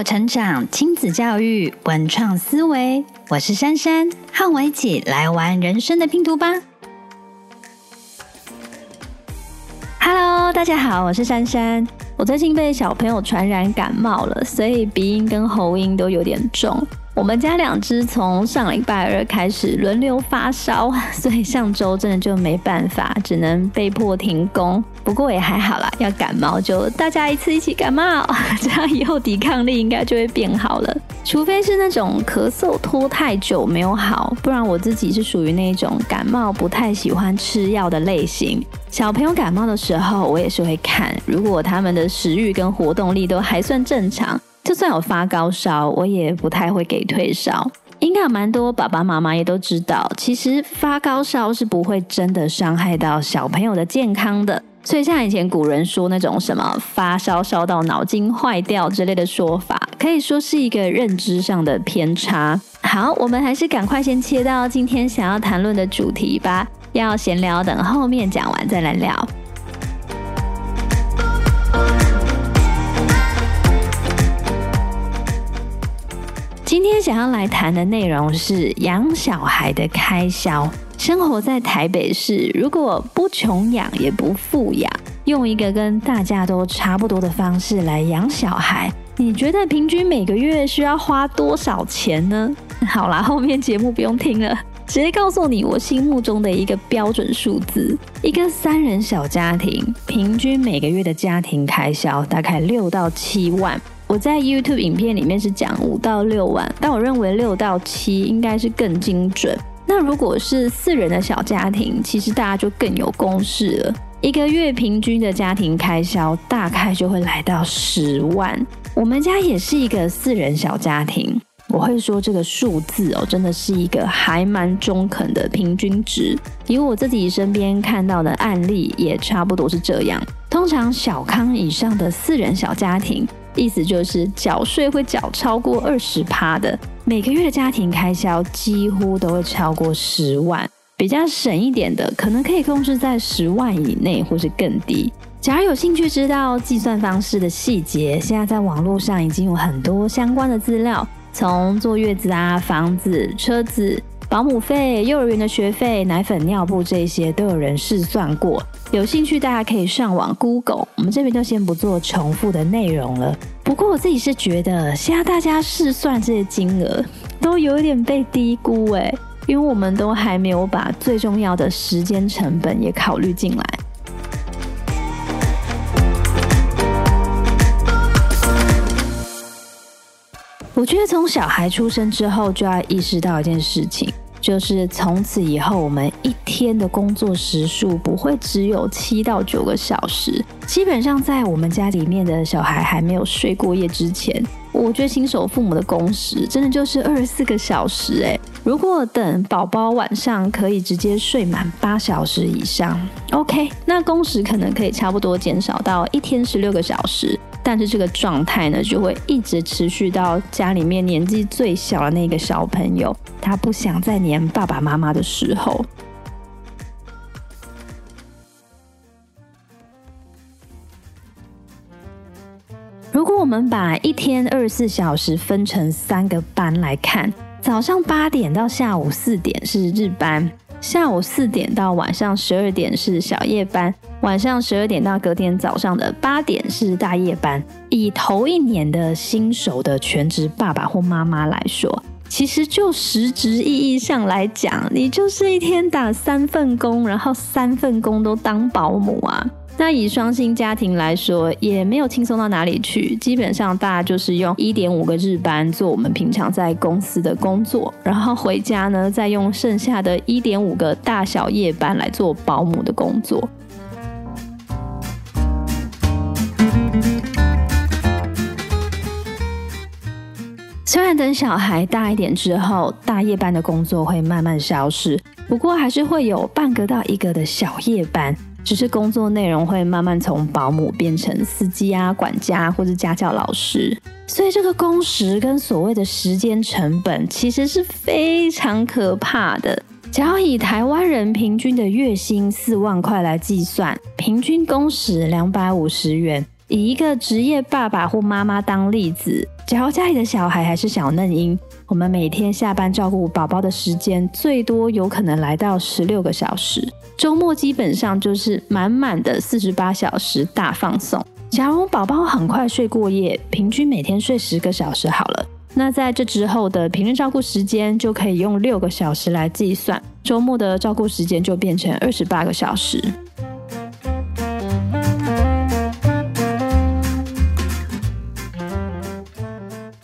我成长，亲子教育，文创思维。我是珊珊，和我一起来玩人生的拼图吧。Hello，大家好，我是珊珊。我最近被小朋友传染感冒了，所以鼻音跟喉音都有点重。我们家两只从上礼拜二开始轮流发烧，所以上周真的就没办法，只能被迫停工。不过也还好啦，要感冒就大家一次一起感冒，这样以后抵抗力应该就会变好了。除非是那种咳嗽拖太久没有好，不然我自己是属于那种感冒不太喜欢吃药的类型。小朋友感冒的时候，我也是会看，如果他们的食欲跟活动力都还算正常。就算有发高烧，我也不太会给退烧。应该有蛮多爸爸妈妈也都知道，其实发高烧是不会真的伤害到小朋友的健康的。所以像以前古人说那种什么发烧烧到脑筋坏掉之类的说法，可以说是一个认知上的偏差。好，我们还是赶快先切到今天想要谈论的主题吧。要闲聊，等后面讲完再来聊。今天想要来谈的内容是养小孩的开销。生活在台北市，如果不穷养也不富养，用一个跟大家都差不多的方式来养小孩，你觉得平均每个月需要花多少钱呢？好啦，后面节目不用听了，直接告诉你我心目中的一个标准数字：一个三人小家庭，平均每个月的家庭开销大概六到七万。我在 YouTube 影片里面是讲五到六万，但我认为六到七应该是更精准。那如果是四人的小家庭，其实大家就更有公式了。一个月平均的家庭开销大概就会来到十万。我们家也是一个四人小家庭，我会说这个数字哦，真的是一个还蛮中肯的平均值。以我自己身边看到的案例，也差不多是这样。通常小康以上的四人小家庭。意思就是缴税会缴超过二十趴的，每个月的家庭开销几乎都会超过十万。比较省一点的，可能可以控制在十万以内或是更低。假如有兴趣知道计算方式的细节，现在在网络上已经有很多相关的资料，从坐月子啊、房子、车子。保姆费、幼儿园的学费、奶粉、尿布这些都有人试算过，有兴趣大家可以上网 Google。我们这边就先不做重复的内容了。不过我自己是觉得，现在大家试算这些金额都有一点被低估诶，因为我们都还没有把最重要的时间成本也考虑进来。我觉得从小孩出生之后就要意识到一件事情，就是从此以后我们一天的工作时数不会只有七到九个小时。基本上在我们家里面的小孩还没有睡过夜之前，我觉得新手父母的工时真的就是二十四个小时。诶，如果等宝宝晚上可以直接睡满八小时以上，OK，那工时可能可以差不多减少到一天十六个小时。但是这个状态呢，就会一直持续到家里面年纪最小的那个小朋友，他不想再黏爸爸妈妈的时候。如果我们把一天二十四小时分成三个班来看，早上八点到下午四点是日班。下午四点到晚上十二点是小夜班，晚上十二点到隔天早上的八点是大夜班。以头一年的新手的全职爸爸或妈妈来说，其实就实质意义上来讲，你就是一天打三份工，然后三份工都当保姆啊。那以双薪家庭来说，也没有轻松到哪里去。基本上，大家就是用一点五个日班做我们平常在公司的工作，然后回家呢，再用剩下的一点五个大小夜班来做保姆的工作。虽然等小孩大一点之后，大夜班的工作会慢慢消失，不过还是会有半个到一个的小夜班。只是工作内容会慢慢从保姆变成司机啊、管家或者家教老师，所以这个工时跟所谓的时间成本其实是非常可怕的。只要以台湾人平均的月薪四万块来计算，平均工时两百五十元，以一个职业爸爸或妈妈当例子，假如家里的小孩还是小嫩婴，我们每天下班照顾宝宝的时间最多有可能来到十六个小时，周末基本上就是满满的四十八小时大放送。假如宝宝很快睡过夜，平均每天睡十个小时好了，那在这之后的平日照顾时间就可以用六个小时来计算，周末的照顾时间就变成二十八个小时。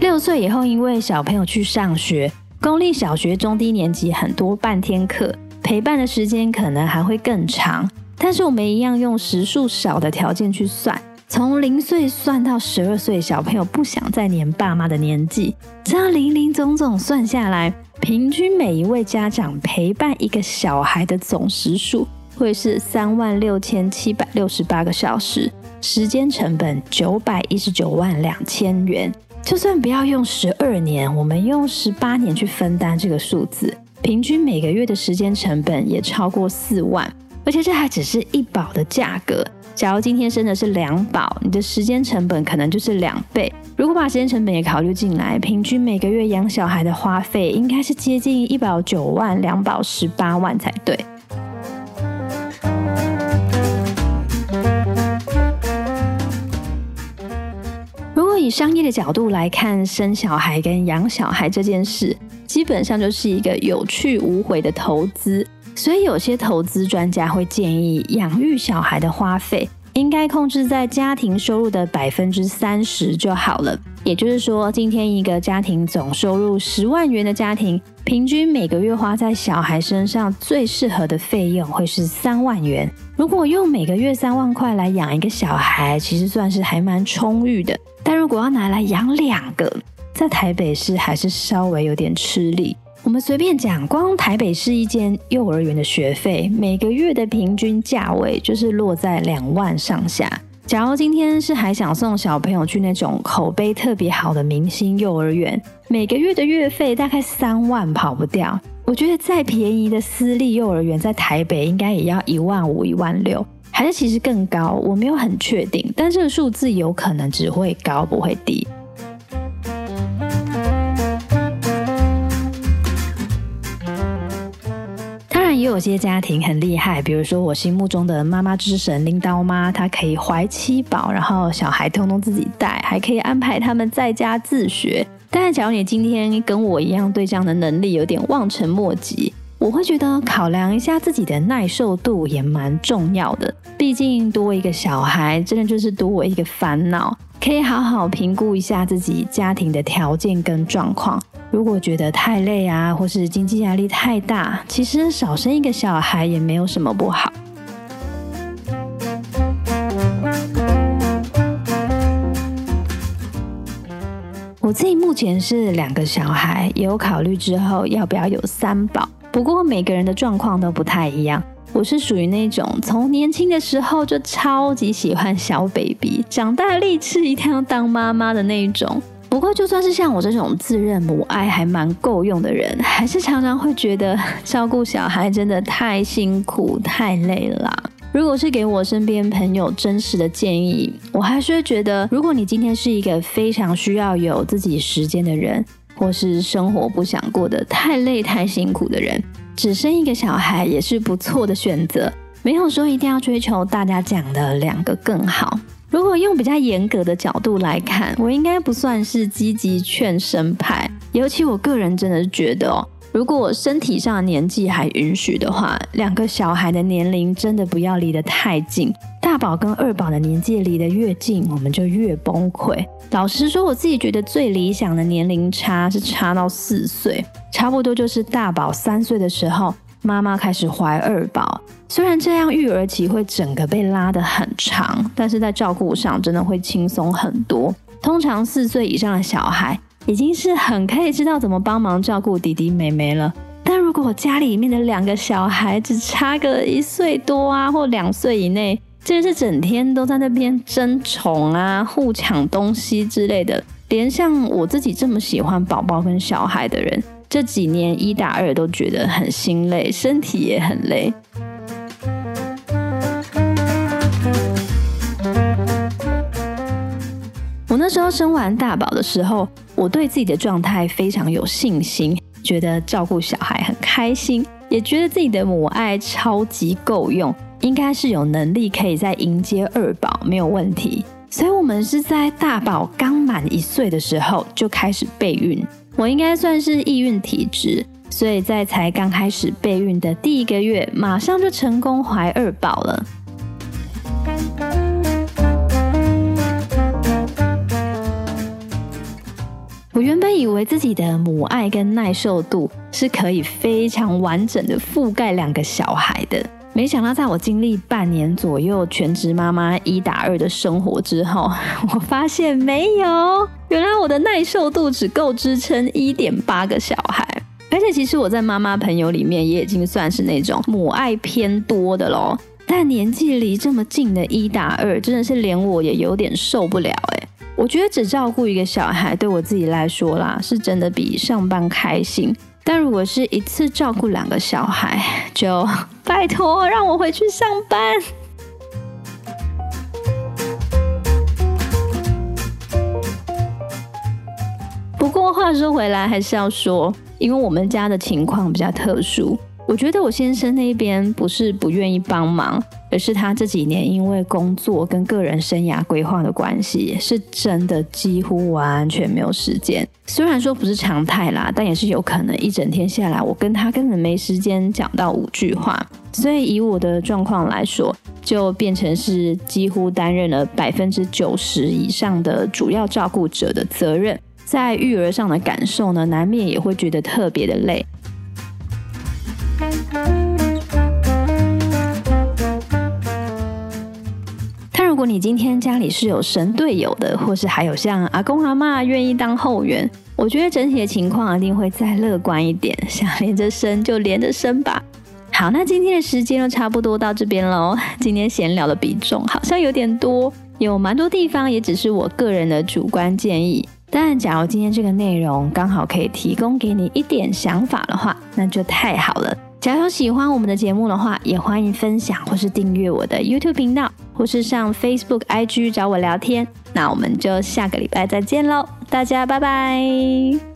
六岁以后，因为小朋友去上学，公立小学中低年级很多半天课，陪伴的时间可能还会更长。但是我们一样用时数少的条件去算，从零岁算到十二岁，小朋友不想再黏爸妈的年纪，这样零零总总算下来，平均每一位家长陪伴一个小孩的总时数会是三万六千七百六十八个小时，时间成本九百一十九万两千元。就算不要用十二年，我们用十八年去分担这个数字，平均每个月的时间成本也超过四万，而且这还只是一保的价格。假如今天生的是两保，你的时间成本可能就是两倍。如果把时间成本也考虑进来，平均每个月养小孩的花费应该是接近一保九万，两保十八万才对。如果以商业的角度来看，生小孩跟养小孩这件事，基本上就是一个有去无回的投资。所以有些投资专家会建议，养育小孩的花费应该控制在家庭收入的百分之三十就好了。也就是说，今天一个家庭总收入十万元的家庭，平均每个月花在小孩身上最适合的费用会是三万元。如果用每个月三万块来养一个小孩，其实算是还蛮充裕的。但如果要拿来养两个，在台北市还是稍微有点吃力。我们随便讲，光台北市一间幼儿园的学费，每个月的平均价位就是落在两万上下。假如今天是还想送小朋友去那种口碑特别好的明星幼儿园，每个月的月费大概三万跑不掉。我觉得再便宜的私立幼儿园在台北应该也要一万五、一万六。还是其实更高，我没有很确定，但这个数字有可能只会高不会低。也有些家庭很厉害，比如说我心目中的妈妈之神拎刀妈，她可以怀七宝，然后小孩通通自己带，还可以安排他们在家自学。但是，假如你今天跟我一样，对这样的能力有点望尘莫及。我会觉得考量一下自己的耐受度也蛮重要的，毕竟多一个小孩，真的就是多我一个烦恼。可以好好评估一下自己家庭的条件跟状况。如果觉得太累啊，或是经济压力太大，其实少生一个小孩也没有什么不好。我自己目前是两个小孩，有考虑之后要不要有三宝。不过每个人的状况都不太一样，我是属于那种从年轻的时候就超级喜欢小 baby，长大立志一定要当妈妈的那一种。不过就算是像我这种自认母爱还蛮够用的人，还是常常会觉得照顾小孩真的太辛苦太累了。如果是给我身边朋友真实的建议，我还是会觉得，如果你今天是一个非常需要有自己时间的人。或是生活不想过得太累太辛苦的人，只生一个小孩也是不错的选择。没有说一定要追求大家讲的两个更好。如果用比较严格的角度来看，我应该不算是积极劝生派。尤其我个人真的是觉得哦，如果身体上的年纪还允许的话，两个小孩的年龄真的不要离得太近。大宝跟二宝的年纪离得越近，我们就越崩溃。老实说，我自己觉得最理想的年龄差是差到四岁，差不多就是大宝三岁的时候，妈妈开始怀二宝。虽然这样育儿期会整个被拉得很长，但是在照顾上真的会轻松很多。通常四岁以上的小孩已经是很可以知道怎么帮忙照顾弟弟妹妹了。但如果家里面的两个小孩只差个一岁多啊，或两岁以内，真是整天都在那边争宠啊、互抢东西之类的，连像我自己这么喜欢宝宝跟小孩的人，这几年一打二都觉得很心累，身体也很累。我那时候生完大宝的时候，我对自己的状态非常有信心，觉得照顾小孩很开心，也觉得自己的母爱超级够用，应该是有能力可以再迎接二宝没有问题。所以，我们是在大宝刚满一岁的时候就开始备孕。我应该算是易孕体质，所以在才刚开始备孕的第一个月，马上就成功怀二宝了。我原本以为自己的母爱跟耐受度是可以非常完整的覆盖两个小孩的。没想到，在我经历半年左右全职妈妈一打二的生活之后，我发现没有，原来我的耐受度只够支撑一点八个小孩。而且，其实我在妈妈朋友里面也已经算是那种母爱偏多的喽。但年纪离这么近的一打二，真的是连我也有点受不了哎。我觉得只照顾一个小孩，对我自己来说啦，是真的比上班开心。但如果是一次照顾两个小孩，就拜托让我回去上班。不过话说回来，还是要说，因为我们家的情况比较特殊。我觉得我先生那边不是不愿意帮忙，而是他这几年因为工作跟个人生涯规划的关系，是真的几乎完全没有时间。虽然说不是常态啦，但也是有可能一整天下来，我跟他根本没时间讲到五句话。所以以我的状况来说，就变成是几乎担任了百分之九十以上的主要照顾者的责任。在育儿上的感受呢，难免也会觉得特别的累。如果你今天家里是有神队友的，或是还有像阿公阿妈愿意当后援，我觉得整体的情况一定会再乐观一点。想连着生就连着生吧。好，那今天的时间就差不多到这边喽。今天闲聊的比重好像有点多，有蛮多地方也只是我个人的主观建议。但假如今天这个内容刚好可以提供给你一点想法的话，那就太好了。假如喜欢我们的节目的话，也欢迎分享或是订阅我的 YouTube 频道，或是上 Facebook、IG 找我聊天。那我们就下个礼拜再见喽，大家拜拜。